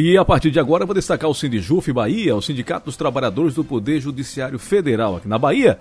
E a partir de agora eu vou destacar o Sindijuf Bahia, o Sindicato dos Trabalhadores do Poder Judiciário Federal aqui na Bahia,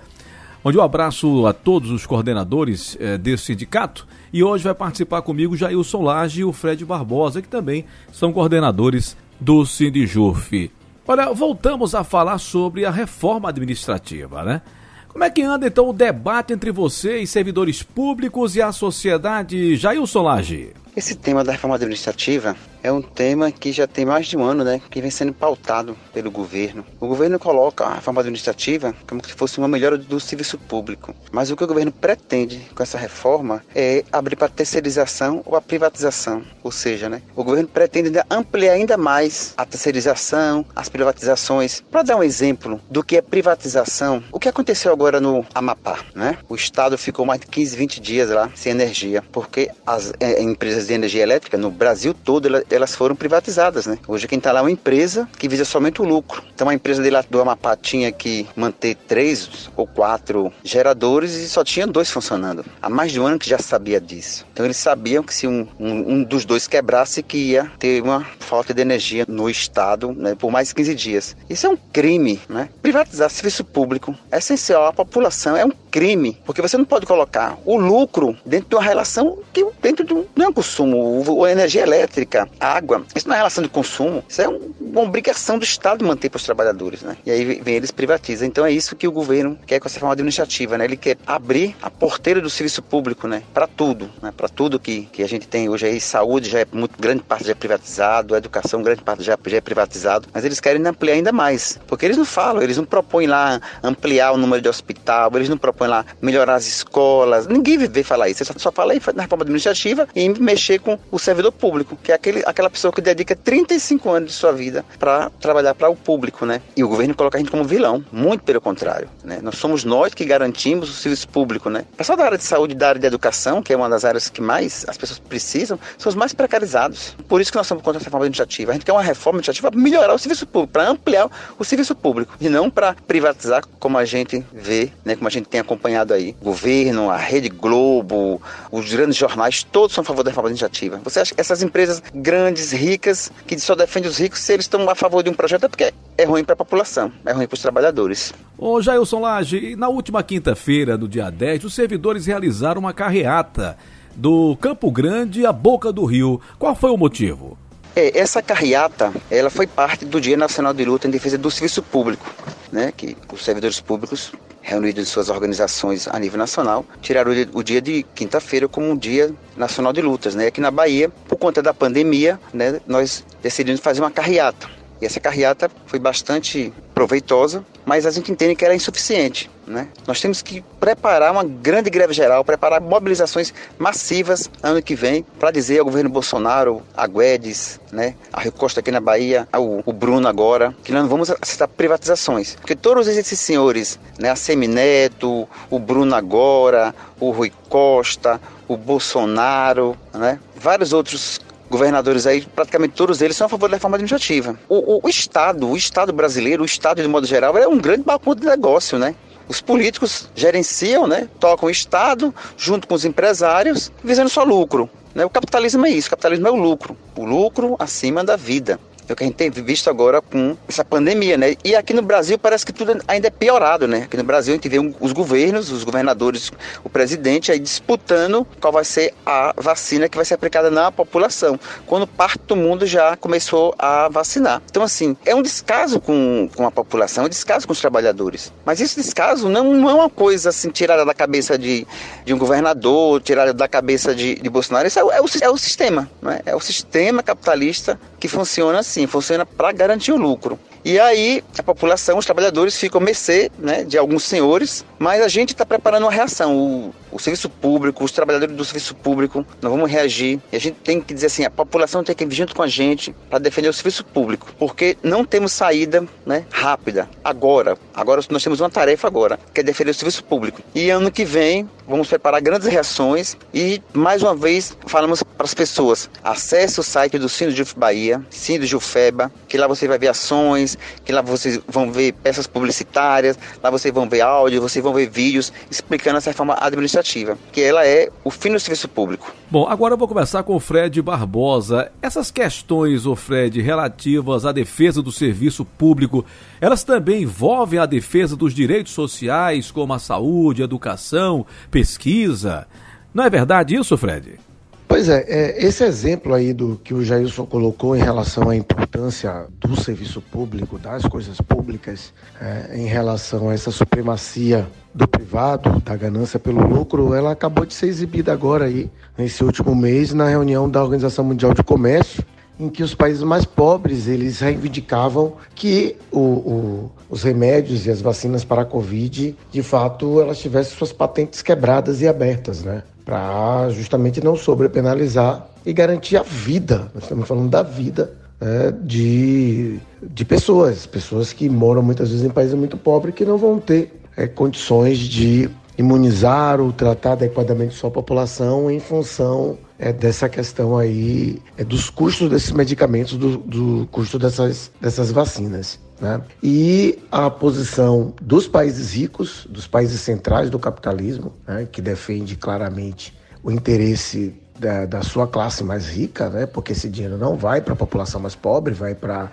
onde eu abraço a todos os coordenadores eh, desse sindicato e hoje vai participar comigo Jailson Lage e o Fred Barbosa, que também são coordenadores do Sindijuf. Olha, voltamos a falar sobre a reforma administrativa, né? Como é que anda então o debate entre vocês, servidores públicos e a sociedade? Jailson Lage. Esse tema da reforma administrativa é um tema que já tem mais de um ano, né, que vem sendo pautado pelo governo. O governo coloca a reforma administrativa como se fosse uma melhora do serviço público, mas o que o governo pretende com essa reforma é abrir para terceirização ou a privatização, ou seja, né, o governo pretende ampliar ainda mais a terceirização, as privatizações. Para dar um exemplo do que é privatização, o que aconteceu agora no Amapá, né? O estado ficou mais de 15, 20 dias lá sem energia, porque as é, empresas de energia elétrica no Brasil todo elas foram privatizadas, né? Hoje quem está lá é uma empresa que visa somente o lucro. Então a empresa de lá do Amapá tinha que manter três ou quatro geradores e só tinha dois funcionando. Há mais de um ano que já sabia disso. Então eles sabiam que se um, um, um dos dois quebrasse que ia ter uma falta de energia no estado né, por mais de 15 dias. Isso é um crime, né? Privatizar serviço público é essencial à população, é um crime, porque você não pode colocar o lucro dentro de uma relação que dentro de um, não é um consumo, a energia elétrica, água, isso não é relação de consumo, isso é um, uma obrigação do Estado manter para os trabalhadores, né? E aí vem eles privatizam. Então é isso que o governo quer com essa forma administrativa, né? Ele quer abrir a porteira do serviço público, né? Para tudo, né? Para tudo que, que a gente tem hoje aí, saúde já é muito grande parte já é privatizado, educação grande parte já, já é privatizado, mas eles querem ampliar ainda mais, porque eles não falam, eles não propõem lá ampliar o número de hospital, eles não propõem lá melhorar as escolas, ninguém vê falar isso, eles só fala aí na reforma administrativa e mexer com o servidor público, que é aquele, aquela pessoa que dedica 35 anos de sua vida para trabalhar para o público, né? E o governo coloca a gente como vilão, muito pelo contrário, né? Nós somos nós que garantimos o serviço público, né? Pessoal da área de saúde da área de educação, que é uma das áreas que mais as pessoas precisam, são os mais precarizados. Por isso que nós somos contra essa reforma administrativa. A gente quer uma reforma administrativa para melhorar o serviço público, para ampliar o serviço público e não para privatizar como a gente vê, né? Como a gente tem acompanhado aí. O governo, a Rede Globo, os grandes jornais, todos são a favor da reforma administrativa. Você acha que essas empresas grandes, ricas, que só defendem os ricos, se eles estão a favor de um projeto é porque é ruim para a população, é ruim para os trabalhadores. Ô Jailson Lage, na última quinta-feira, no dia 10, os servidores realizaram uma carreata do Campo Grande à Boca do Rio. Qual foi o motivo? É, essa carreata, ela foi parte do Dia Nacional de Luta em Defesa do Serviço Público, né, que os servidores públicos reunidos em suas organizações a nível nacional, tiraram o dia de quinta-feira como um dia nacional de lutas, né? Aqui na Bahia, por conta da pandemia, né, nós decidimos fazer uma carreata. E essa carreata foi bastante proveitosa, mas a gente entende que era insuficiente. Né? Nós temos que preparar uma grande greve geral, preparar mobilizações massivas ano que vem para dizer ao governo Bolsonaro, a Guedes, né, a Rio Costa aqui na Bahia, o, o Bruno agora, que nós não vamos aceitar privatizações. Porque todos esses senhores, né, a Semineto, o Bruno agora, o Rui Costa, o Bolsonaro, né, vários outros governadores aí, praticamente todos eles são a favor da reforma administrativa. O, o, o Estado, o Estado brasileiro, o Estado de modo geral, é um grande balcão de negócio, né? Os políticos gerenciam, né? Tocam o Estado junto com os empresários, visando só lucro. Né? O capitalismo é isso, o capitalismo é o lucro. O lucro acima da vida. É o que a gente tem visto agora com essa pandemia, né? E aqui no Brasil parece que tudo ainda é piorado, né? Aqui no Brasil a gente vê os governos, os governadores, o presidente aí disputando qual vai ser a vacina que vai ser aplicada na população, quando parte do mundo já começou a vacinar. Então, assim, é um descaso com, com a população, é um descaso com os trabalhadores. Mas esse descaso não, não é uma coisa assim tirada da cabeça de, de um governador, tirada da cabeça de, de Bolsonaro. Isso é, é, o, é o sistema, não é? É o sistema capitalista que funciona assim assim, funciona para garantir o lucro. E aí a população, os trabalhadores ficam mercê né, de alguns senhores, mas a gente está preparando uma reação. O, o, serviço público, os trabalhadores do serviço público, nós vamos reagir. E a gente tem que dizer assim, a população tem que vir junto com a gente para defender o serviço público, porque não temos saída né, rápida agora. Agora nós temos uma tarefa agora, que é defender o serviço público. E ano que vem vamos preparar grandes reações e mais uma vez falamos para as pessoas, acesse o site do Sino de Bahia, Sino de Ufeba, que lá você vai ver ações, que lá vocês vão ver peças publicitárias, lá vocês vão ver áudio, vocês vão ver vídeos explicando essa reforma administrativa que ela é o fim do serviço público. Bom, agora eu vou conversar com o Fred Barbosa. Essas questões, o Fred, relativas à defesa do serviço público, elas também envolvem a defesa dos direitos sociais, como a saúde, a educação, pesquisa. Não é verdade isso, Fred? Pois é, é, esse exemplo aí do que o Jailson colocou em relação à importância do serviço público, das coisas públicas, é, em relação a essa supremacia do privado, da ganância pelo lucro, ela acabou de ser exibida agora aí, nesse último mês, na reunião da Organização Mundial de Comércio, em que os países mais pobres eles reivindicavam que o, o, os remédios e as vacinas para a Covid, de fato, elas tivessem suas patentes quebradas e abertas, né? para justamente não sobrepenalizar e garantir a vida. Nós estamos falando da vida né, de, de pessoas, pessoas que moram muitas vezes em países muito pobres que não vão ter é, condições de imunizar ou tratar adequadamente sua população em função é, dessa questão aí é, dos custos desses medicamentos, do, do custo dessas, dessas vacinas. Né? E a posição dos países ricos, dos países centrais do capitalismo, né, que defende claramente o interesse da, da, sua classe mais rica, né? porque esse dinheiro não vai para a população mais pobre, vai para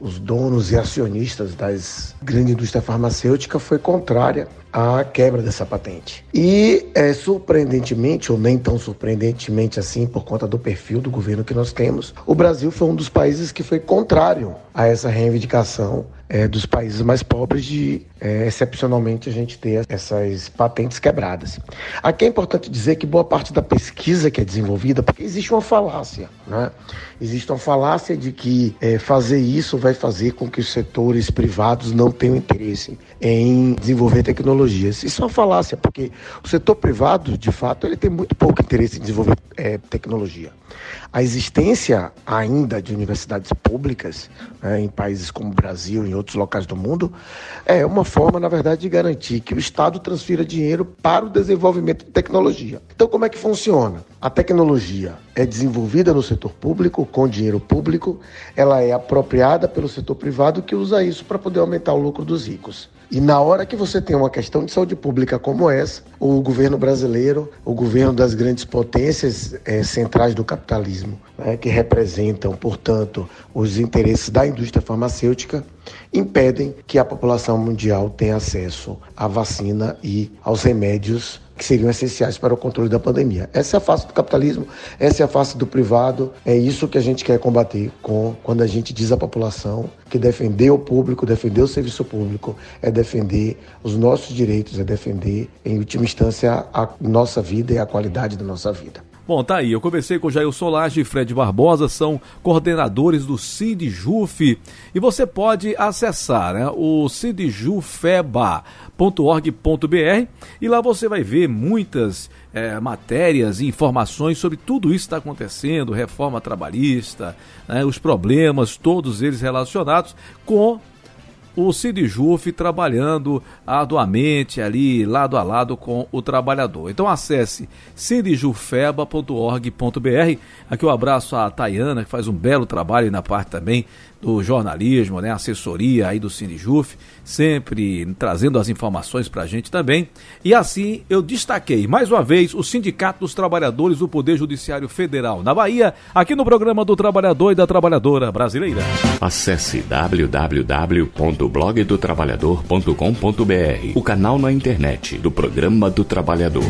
os donos e acionistas das grandes indústrias farmacêuticas, foi contrária à quebra dessa patente. E, é, surpreendentemente, ou nem tão surpreendentemente assim, por conta do perfil do governo que nós temos, o Brasil foi um dos países que foi contrário a essa reivindicação é, dos países mais pobres de, é, excepcionalmente, a gente ter essas patentes quebradas. Aqui é importante dizer que boa parte da pesquisa que é desenvolvida, porque existe uma falácia, né? Existe uma falácia de que é, fazer isso vai fazer com que os setores privados não tenham interesse em desenvolver tecnologias. Isso é uma falácia, porque o setor privado, de fato, ele tem muito pouco interesse em desenvolver é, tecnologia. A existência ainda de universidades públicas né, em países como o Brasil e em outros locais do mundo é uma forma, na verdade, de garantir que o Estado transfira dinheiro para o desenvolvimento de tecnologia. Então, como é que funciona? A tecnologia é desenvolvida no setor público, com dinheiro público, ela é apropriada pelo setor privado que usa isso para poder aumentar o lucro dos ricos. E na hora que você tem uma questão de saúde pública como essa, o governo brasileiro, o governo das grandes potências é, centrais do capitalismo, né, que representam, portanto, os interesses da indústria farmacêutica, impedem que a população mundial tenha acesso à vacina e aos remédios que seriam essenciais para o controle da pandemia. Essa é a face do capitalismo, essa é a face do privado, é isso que a gente quer combater com quando a gente diz à população que defender o público, defender o serviço público é defender os nossos direitos, é defender, em última instância, a nossa vida e a qualidade da nossa vida. Bom, tá aí. Eu conversei com Jair Solage e Fred Barbosa, são coordenadores do Sindjuf. E você pode acessar né, o sindjufeba.org.br e lá você vai ver muitas é, matérias e informações sobre tudo isso que está acontecendo, reforma trabalhista, né, os problemas, todos eles relacionados com o Juf trabalhando arduamente ali, lado a lado com o trabalhador. Então acesse sindjufeba.org.br. Aqui um abraço à Tayana, que faz um belo trabalho na parte também do jornalismo, né, assessoria aí do Sinijuf, sempre trazendo as informações para a gente também. E assim eu destaquei mais uma vez o Sindicato dos Trabalhadores do Poder Judiciário Federal na Bahia, aqui no programa do Trabalhador e da Trabalhadora Brasileira. Acesse www.blogdotrabalhador.com.br, o canal na internet do Programa do Trabalhador.